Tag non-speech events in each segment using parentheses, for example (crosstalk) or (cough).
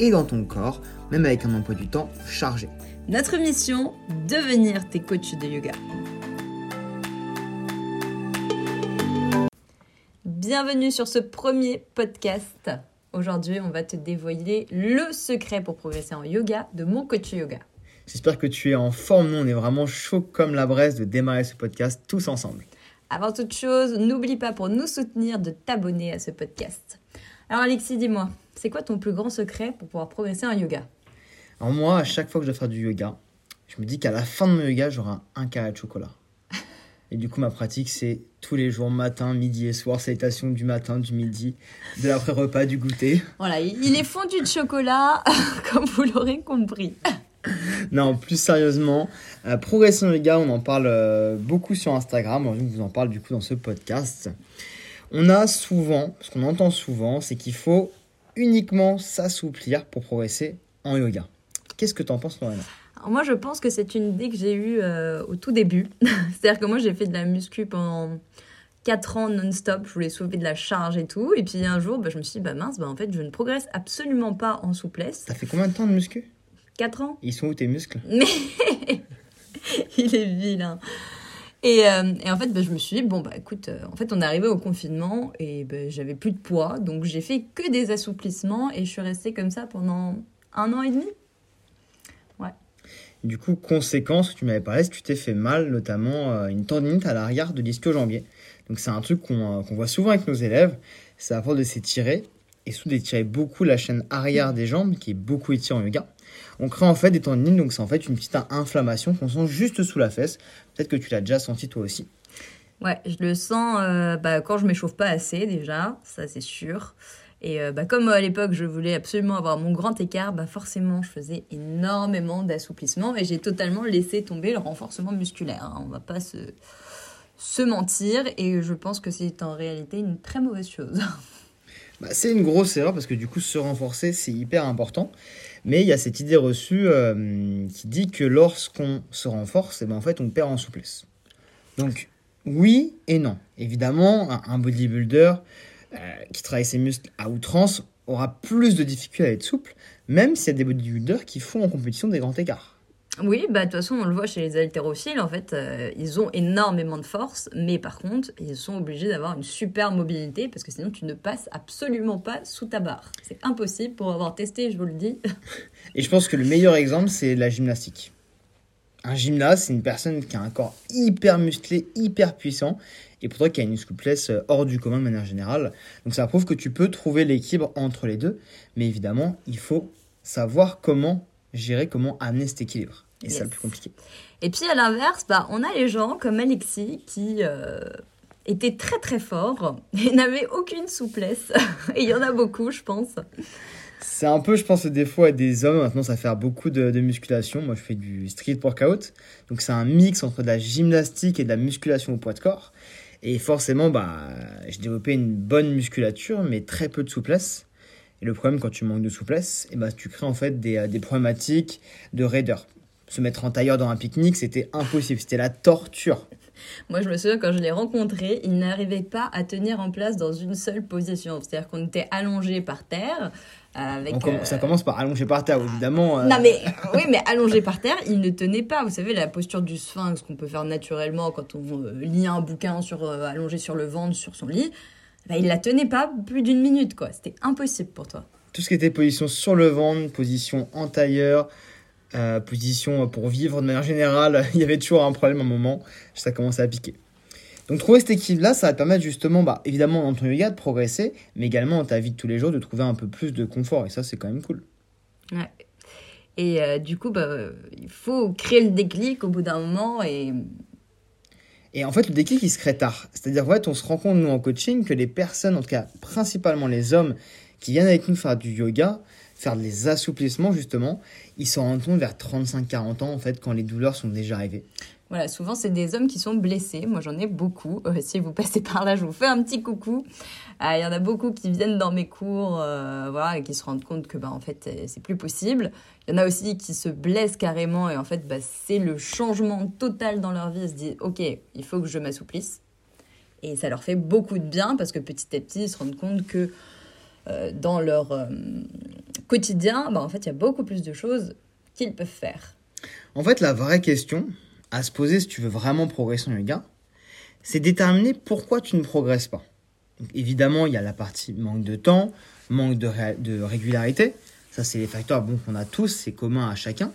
et dans ton corps, même avec un emploi du temps chargé. Notre mission, devenir tes coachs de yoga. Bienvenue sur ce premier podcast. Aujourd'hui, on va te dévoiler le secret pour progresser en yoga de mon coach yoga. J'espère que tu es en forme. Nous, on est vraiment chaud comme la braise de démarrer ce podcast tous ensemble. Avant toute chose, n'oublie pas pour nous soutenir de t'abonner à ce podcast. Alors Alexis, dis-moi, c'est quoi ton plus grand secret pour pouvoir progresser en yoga? Alors moi, à chaque fois que je dois faire du yoga, je me dis qu'à la fin de mon yoga, j'aurai un carré de chocolat. (laughs) Et du coup, ma pratique, c'est tous les jours, matin, midi et soir, salutation du matin, du midi, de l'après-repas, du goûter. Voilà, il est fondu de chocolat, (laughs) comme vous l'aurez compris. non, plus sérieusement, euh, Progression Yoga, on en parle euh, beaucoup sur Instagram. On vous en parle du coup dans ce podcast. On a souvent, ce qu'on entend souvent, c'est qu'il faut uniquement s'assouplir pour progresser en yoga. Qu'est-ce que tu en penses, Lorena? Moi, je pense que c'est une idée que j'ai eue euh, au tout début. (laughs) C'est-à-dire que moi, j'ai fait de la muscu pendant 4 ans non-stop. Je voulais soulever de la charge et tout. Et puis un jour, bah, je me suis dit, bah mince, bah, en fait, je ne progresse absolument pas en souplesse. T'as fait combien de temps de muscu? 4 ans. Ils sont où tes muscles? Mais (laughs) il est vilain. Et, euh, et, en fait, bah, je me suis dit, bon, bah écoute, euh, en fait, on est arrivé au confinement et bah, j'avais plus de poids. Donc, j'ai fait que des assouplissements et je suis restée comme ça pendant un an et demi. Ouais. Du coup, conséquence, tu m'avais parlé, tu t'es fait mal, notamment euh, une tendinite à l'arrière de l'ischio-jambier. Donc, c'est un truc qu'on voit souvent avec nos élèves. C'est à force de s'étirer et sous d'étirer beaucoup la chaîne arrière des jambes, qui est beaucoup étirée en yoga on crée en fait des tendinites, donc c'est en fait une petite inflammation qu'on sent juste sous la fesse. Peut-être que tu l'as déjà senti toi aussi. Ouais, je le sens euh, bah, quand je m'échauffe pas assez déjà, ça c'est sûr. Et euh, bah, comme à l'époque je voulais absolument avoir mon grand écart, bah, forcément je faisais énormément d'assouplissement et j'ai totalement laissé tomber le renforcement musculaire. Hein. On va pas se, se mentir et je pense que c'est en réalité une très mauvaise chose. Bah, c'est une grosse erreur parce que du coup se renforcer c'est hyper important. Mais il y a cette idée reçue euh, qui dit que lorsqu'on se renforce, eh ben en fait, on perd en souplesse. Donc, oui et non. Évidemment, un, bodybuilder euh, qui travaille ses muscles à outrance aura plus de difficultés à être souple, même s'il y a des bodybuilders qui font en compétition des grands écarts. Oui, bah, de toute façon, on le voit chez les haltérophiles, en fait, euh, ils ont énormément de force, mais par contre, ils sont obligés d'avoir une super mobilité parce que sinon, tu ne passes absolument pas sous ta barre. C'est impossible pour avoir testé, je vous le dis. (laughs) Et je pense que le meilleur exemple, c'est la gymnastique. Un gymnaste, c'est une personne qui a un corps hyper musclé, hyper puissant, et pourtant qui a une souplesse euh, hors du commun de manière générale. Donc ça prouve que tu peux trouver l'équilibre entre les deux, mais évidemment, il faut savoir comment gérer, comment amener cet équilibre. Et c'est le plus compliqué. Et puis à l'inverse, bah, on a les gens comme Alexis qui euh, étaient très très forts (laughs) et n'avaient aucune souplesse. (laughs) et il y en a beaucoup, je pense. C'est un peu, je pense, des fois des hommes maintenant ça fait beaucoup de, musculation. Moi, je fais du street workout. Donc, c'est un mix entre de la gymnastique et de la musculation au poids de corps. Et forcément, bah, j'ai développé une bonne musculature, mais très peu de souplesse. Et le problème, quand tu manques de souplesse, et eh bah, tu crées en fait des, des problématiques de raideur se mettre en tailleur dans un pique-nique, c'était impossible, c'était la torture. (laughs) Moi, je me souviens quand je l'ai rencontré, il n'arrivait pas à tenir en place dans une seule position. C'est-à-dire qu'on était allongé par terre. Euh, avec, Ça euh, commence par allongé par terre, évidemment. Euh. Non, mais (laughs) oui, mais allongé par terre, il ne tenait pas. Vous savez, la posture du sphinx qu'on peut faire naturellement quand on lit un bouquin sur, allongé sur le ventre, sur son lit, bah, il la tenait pas plus d'une minute, quoi. C'était impossible pour toi. Tout ce qui était position sur le ventre, position en tailleur, euh, position pour vivre de manière générale, (laughs) il y avait toujours un problème à un moment, ça commençait à piquer. Donc trouver cet équilibre-là, ça va te permettre justement, bah, évidemment dans ton yoga de progresser, mais également dans ta vie de tous les jours de trouver un peu plus de confort, et ça c'est quand même cool. Ouais. Et euh, du coup, bah, il faut créer le déclic au bout d'un moment et... Et en fait, le déclic, il se crée tard. C'est-à-dire, en fait, on se rend compte, nous, en coaching, que les personnes, en tout cas, principalement les hommes, qui viennent avec nous faire du yoga, faire des assouplissements justement, ils s'en rendent compte vers 35-40 ans en fait quand les douleurs sont déjà arrivées. Voilà, souvent c'est des hommes qui sont blessés. Moi j'en ai beaucoup. Euh, si vous passez par là, je vous fais un petit coucou. Euh, il y en a beaucoup qui viennent dans mes cours, euh, voilà, et qui se rendent compte que bah en fait c'est plus possible. Il y en a aussi qui se blessent carrément et en fait bah, c'est le changement total dans leur vie. Ils se disent ok, il faut que je m'assouplisse. Et ça leur fait beaucoup de bien parce que petit à petit ils se rendent compte que dans leur quotidien, bah, en fait il y a beaucoup plus de choses qu'ils peuvent faire. En fait, la vraie question, à se poser si tu veux vraiment progresser en yoga, c'est déterminer pourquoi tu ne progresses pas. évidemment, il y a la partie manque de temps, manque de, de régularité. Ça, c'est les facteurs bon, qu'on a tous, c'est commun à chacun.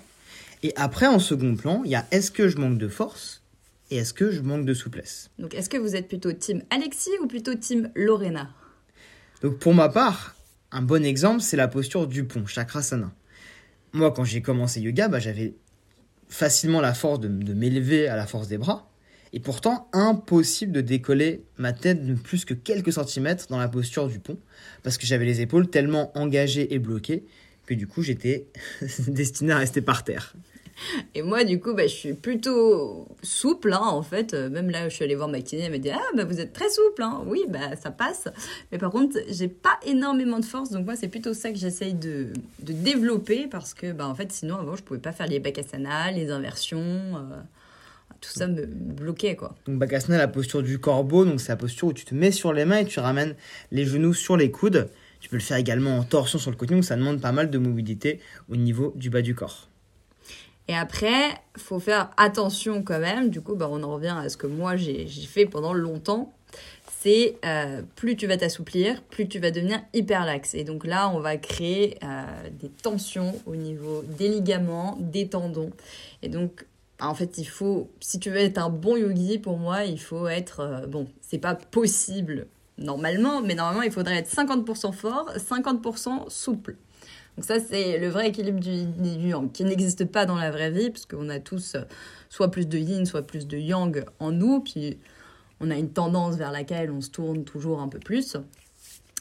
Et après, en second plan, il y a est-ce que je manque de force et est-ce que je manque de souplesse? Donc, est-ce que vous êtes plutôt team Alexis ou plutôt team Lorena? Donc, pour ma part, un bon exemple, c'est la posture du pont, chakrasana. Moi, quand j'ai commencé yoga, bah, j'avais facilement la force de, m'élever à la force des bras. Et pourtant, impossible de décoller ma tête de plus que quelques centimètres dans la posture du pont, parce que j'avais les épaules tellement engagées et bloquées que du coup j'étais (laughs) destiné à rester par terre. Et moi, du coup, bah, je suis plutôt souple, hein, en fait. Euh, même là, je suis allée voir ma kiné, elle m'a dit Ah, bah, vous êtes très souple, hein. Oui, bah, ça passe. Mais par contre, j'ai pas énormément de force, donc moi, c'est plutôt ça que j'essaye de, de, développer parce que, bah, en fait, sinon, avant, je pouvais pas faire les bakasana, les inversions. Euh, tout ça me bloquait, quoi. Donc, bakasana, la posture du corbeau, donc c'est la posture où tu te mets sur les mains et tu ramènes les genoux sur les coudes. Tu peux le faire également en torsion sur le côté, donc ça demande pas mal de mobilité au niveau du bas du corps. Et après, faut faire attention quand même. Du coup, bah, on en revient à ce que moi j'ai fait pendant longtemps. C'est euh, plus tu vas t'assouplir, plus tu vas devenir hyper laxe. Et donc là, on va créer euh, des tensions au niveau des ligaments, des tendons. Et donc, bah, en fait, il faut, si tu veux être un bon yogi, pour moi, il faut être, euh, bon, c'est pas possible normalement, mais normalement, il faudrait être 50% fort, 50% souple. Donc ça, c'est le vrai équilibre du, du yang, qui n'existe pas dans la vraie vie, parce qu'on a tous euh, soit plus de yin, soit plus de yang en nous, puis on a une tendance vers laquelle on se tourne toujours un peu plus.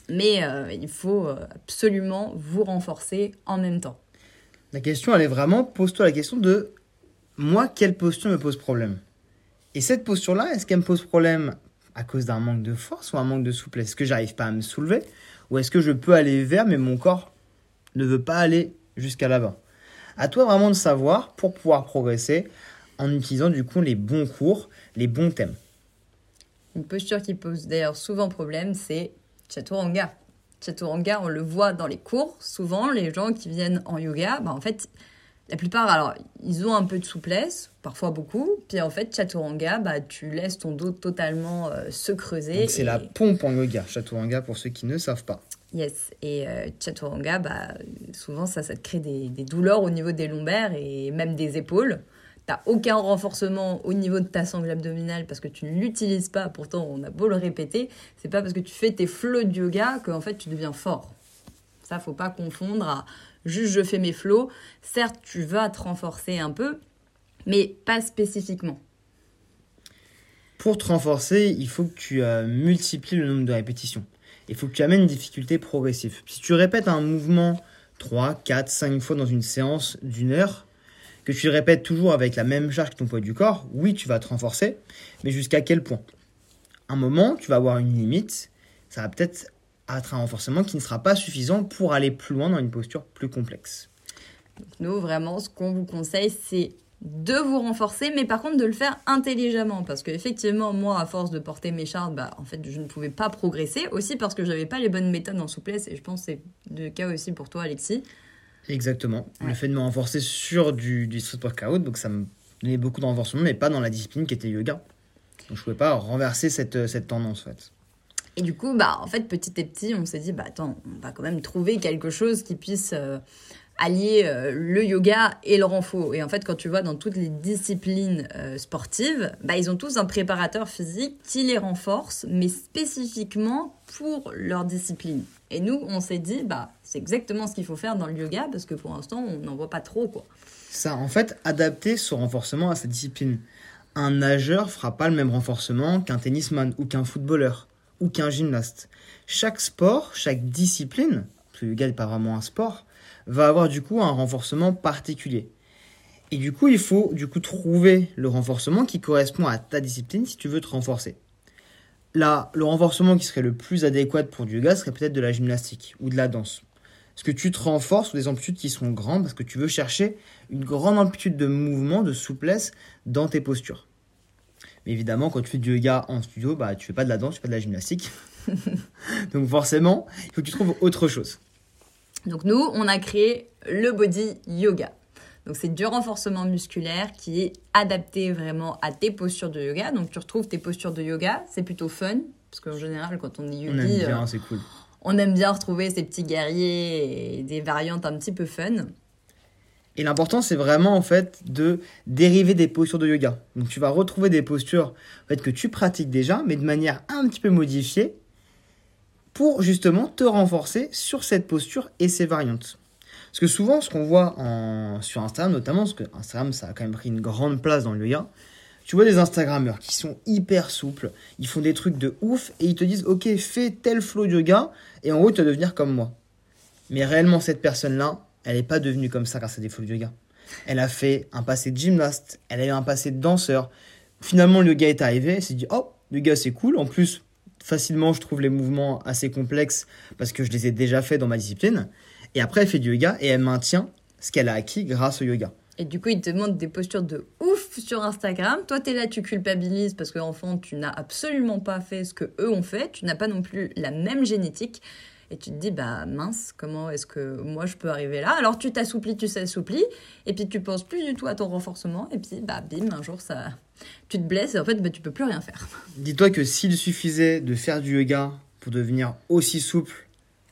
Mais euh, il faut euh, absolument vous renforcer en même temps. La question, elle est vraiment, pose-toi la question de moi, quelle posture me pose problème? Et cette posture-là, est-ce qu'elle me pose problème à cause d'un manque de force ou un manque de souplesse? Est-ce que j'arrive pas à me soulever? Ou est-ce que je peux aller vers, mais mon corps ne veut pas aller jusqu'à l'avant. À toi vraiment de savoir pour pouvoir progresser en utilisant du coup les bons cours, les bons thèmes. Une posture qui pose d'ailleurs souvent problème, c'est chaturanga. Chaturanga, on le voit dans les cours. Souvent, les gens qui viennent en yoga, bah en fait, la plupart, alors, ils ont un peu de souplesse, parfois beaucoup. Puis en fait, chaturanga, bah, tu laisses ton dos totalement euh, se creuser. C'est la pompe en yoga, chaturanga, pour ceux qui ne savent pas. Yes, et euh, chaturanga, bah, souvent ça, ça te crée des, douleurs au niveau des lombaires et même des épaules. T'as aucun renforcement au niveau de ta sangle abdominale parce que tu ne l'utilises pas, pourtant on a beau le répéter, c'est pas parce que tu fais tes flots de yoga qu'en fait tu deviens fort. Ça, faut pas confondre à juste je fais mes flots. Certes, tu vas te renforcer un peu, mais pas spécifiquement. Pour te renforcer, il faut que tu euh, multiplies le nombre de répétitions il faut que tu amènes une difficulté progressive. Si tu répètes un mouvement 3, 4, 5 fois dans une séance d'une heure, que tu le répètes toujours avec la même charge que ton poids du corps, oui, tu vas te renforcer, mais jusqu'à quel point? Un moment, tu vas avoir une limite, ça va peut-être être un renforcement qui ne sera pas suffisant pour aller plus loin dans une posture plus complexe. nous, vraiment, ce qu'on vous conseille, c'est de vous renforcer, mais par contre de le faire intelligemment. Parce qu'effectivement, moi, à force de porter mes chartes, bah, en fait, je ne pouvais pas progresser. Aussi parce que j'avais pas les bonnes méthodes en souplesse. Et je pense que c'est le cas aussi pour toi, Alexis. Exactement. Le fait de me renforcer sur du, du street workout, donc ça me donnait beaucoup de renforcement, mais pas dans la discipline qui était yoga. Donc je pouvais pas renverser cette, cette tendance, en fait. Et du coup, bah, en fait, petit à petit, on s'est dit, bah, attends, on va quand même trouver quelque chose qui puisse euh, allier euh, le yoga et le renfort. Et en fait, quand tu vois dans toutes les disciplines euh, sportives, bah, ils ont tous un préparateur physique qui les renforce, mais spécifiquement pour leur discipline. Et nous, on s'est dit, bah, c'est exactement ce qu'il faut faire dans le yoga, parce que pour l'instant, on n'en voit pas trop. quoi. Ça, en fait, adapter son renforcement à sa discipline. Un nageur fera pas le même renforcement qu'un tennisman ou qu'un footballeur ou qu'un gymnaste. Chaque sport, chaque discipline le yoga n'est pas vraiment un sport, va avoir du coup un renforcement particulier. Et du coup, il faut du coup trouver le renforcement qui correspond à ta discipline si tu veux te renforcer. Là, le renforcement qui serait le plus adéquat pour du yoga serait peut-être de la gymnastique ou de la danse. Parce que tu te renforces sur des amplitudes qui sont grandes parce que tu veux chercher une grande amplitude de mouvement, de souplesse dans tes postures? Mais évidemment, quand tu fais du yoga en studio, bah, tu fais pas de la danse, tu fais pas de la gymnastique. (laughs) Donc forcément, il faut que tu trouves autre chose. Donc nous, on a créé le body yoga. Donc c'est du renforcement musculaire qui est adapté vraiment à tes postures de yoga. Donc tu retrouves tes postures de yoga, c'est plutôt fun parce qu'en général quand on est yogi, On aime bien, euh, c'est cool. on aime bien retrouver ces petits guerriers et des variantes un petit peu fun. Et l'important, c'est vraiment en fait de dériver des postures de yoga. Donc tu vas retrouver des postures en fait, que tu pratiques déjà, mais de manière un petit peu modifiée, pour justement te renforcer sur cette posture et ses variantes. Parce que souvent, ce qu'on voit sur Instagram, notamment, parce que Instagram, ça a quand même pris une grande place dans le yoga, tu vois des Instagrammeurs qui sont hyper souples, ils font des trucs de ouf, et ils te disent, ok, fais tel flow de yoga, et en gros, tu vas devenir comme moi. Mais réellement, cette personne-là, elle n'est pas devenue comme ça grâce à des flows de yoga. Elle a fait un passé de gymnaste, elle a eu un passé de danseur. Finalement, le yoga est arrivé, elle s'est dit, oh, le yoga c'est cool. En plus, facilement, je trouve les mouvements assez complexes parce que je les ai déjà faits dans ma discipline. Et après, elle fait du yoga et elle maintient ce qu'elle a acquis grâce au yoga. Et du coup, ils te montrent des postures de ouf sur Instagram. Toi, t'es là, tu culpabilises parce qu'enfant, tu n'as absolument pas fait ce que eux ont fait. Tu n'as pas non plus la même génétique. Et tu te dis, bah mince, comment est-ce que moi je peux arriver là? Alors tu t'assouplis, tu s'assouplis, et puis tu penses plus du tout à ton renforcement, et puis bah bim, un jour ça, tu te blesses, et en fait bah, tu peux plus rien faire. Dis-toi que s'il suffisait de faire du yoga pour devenir aussi souple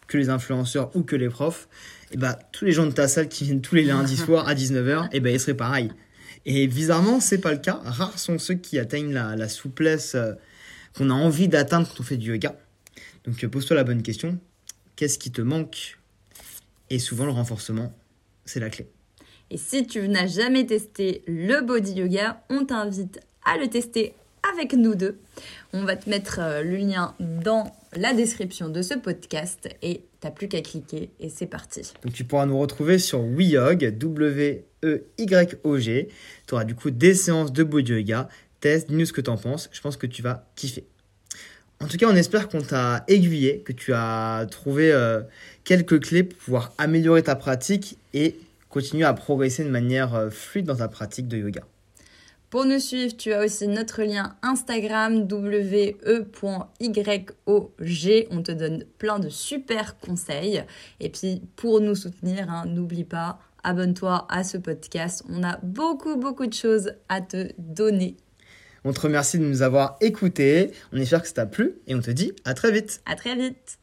que les influenceurs ou que les profs, et bah, tous les gens de ta salle qui viennent tous les lundis (laughs) soirs à 19h, et bah, ils seraient pareils. Et bizarrement, c'est pas le cas. Rares sont ceux qui atteignent la, la souplesse euh, qu'on a envie d'atteindre quand on fait du yoga. Donc euh, pose-toi la bonne question. Qu'est-ce qui te manque? Et souvent, le renforcement, c'est la clé. Et si tu n'as jamais testé le body yoga, on t'invite à le tester avec nous deux. On va te mettre euh, le lien dans la description de ce podcast et t'as plus qu'à cliquer et c'est parti. Donc tu pourras nous retrouver sur WeYog, W-E-Y-O-G. Tu auras du coup des séances de body yoga. Teste, dis-nous ce que tu en penses. Je pense que tu vas kiffer. En tout cas, on espère qu'on t'a aiguillé, que tu as trouvé euh, quelques clés pour pouvoir améliorer ta pratique et continuer à progresser de manière euh, fluide dans ta pratique de yoga. Pour nous suivre, tu as aussi notre lien Instagram we.yog. On te donne plein de super conseils. Et puis pour nous soutenir, hein, n'oublie pas, abonne-toi à ce podcast. On a beaucoup beaucoup de choses à te donner. On te remercie de nous avoir écoutés. On espère que ça t'a plu et on te dit à très vite. À très vite.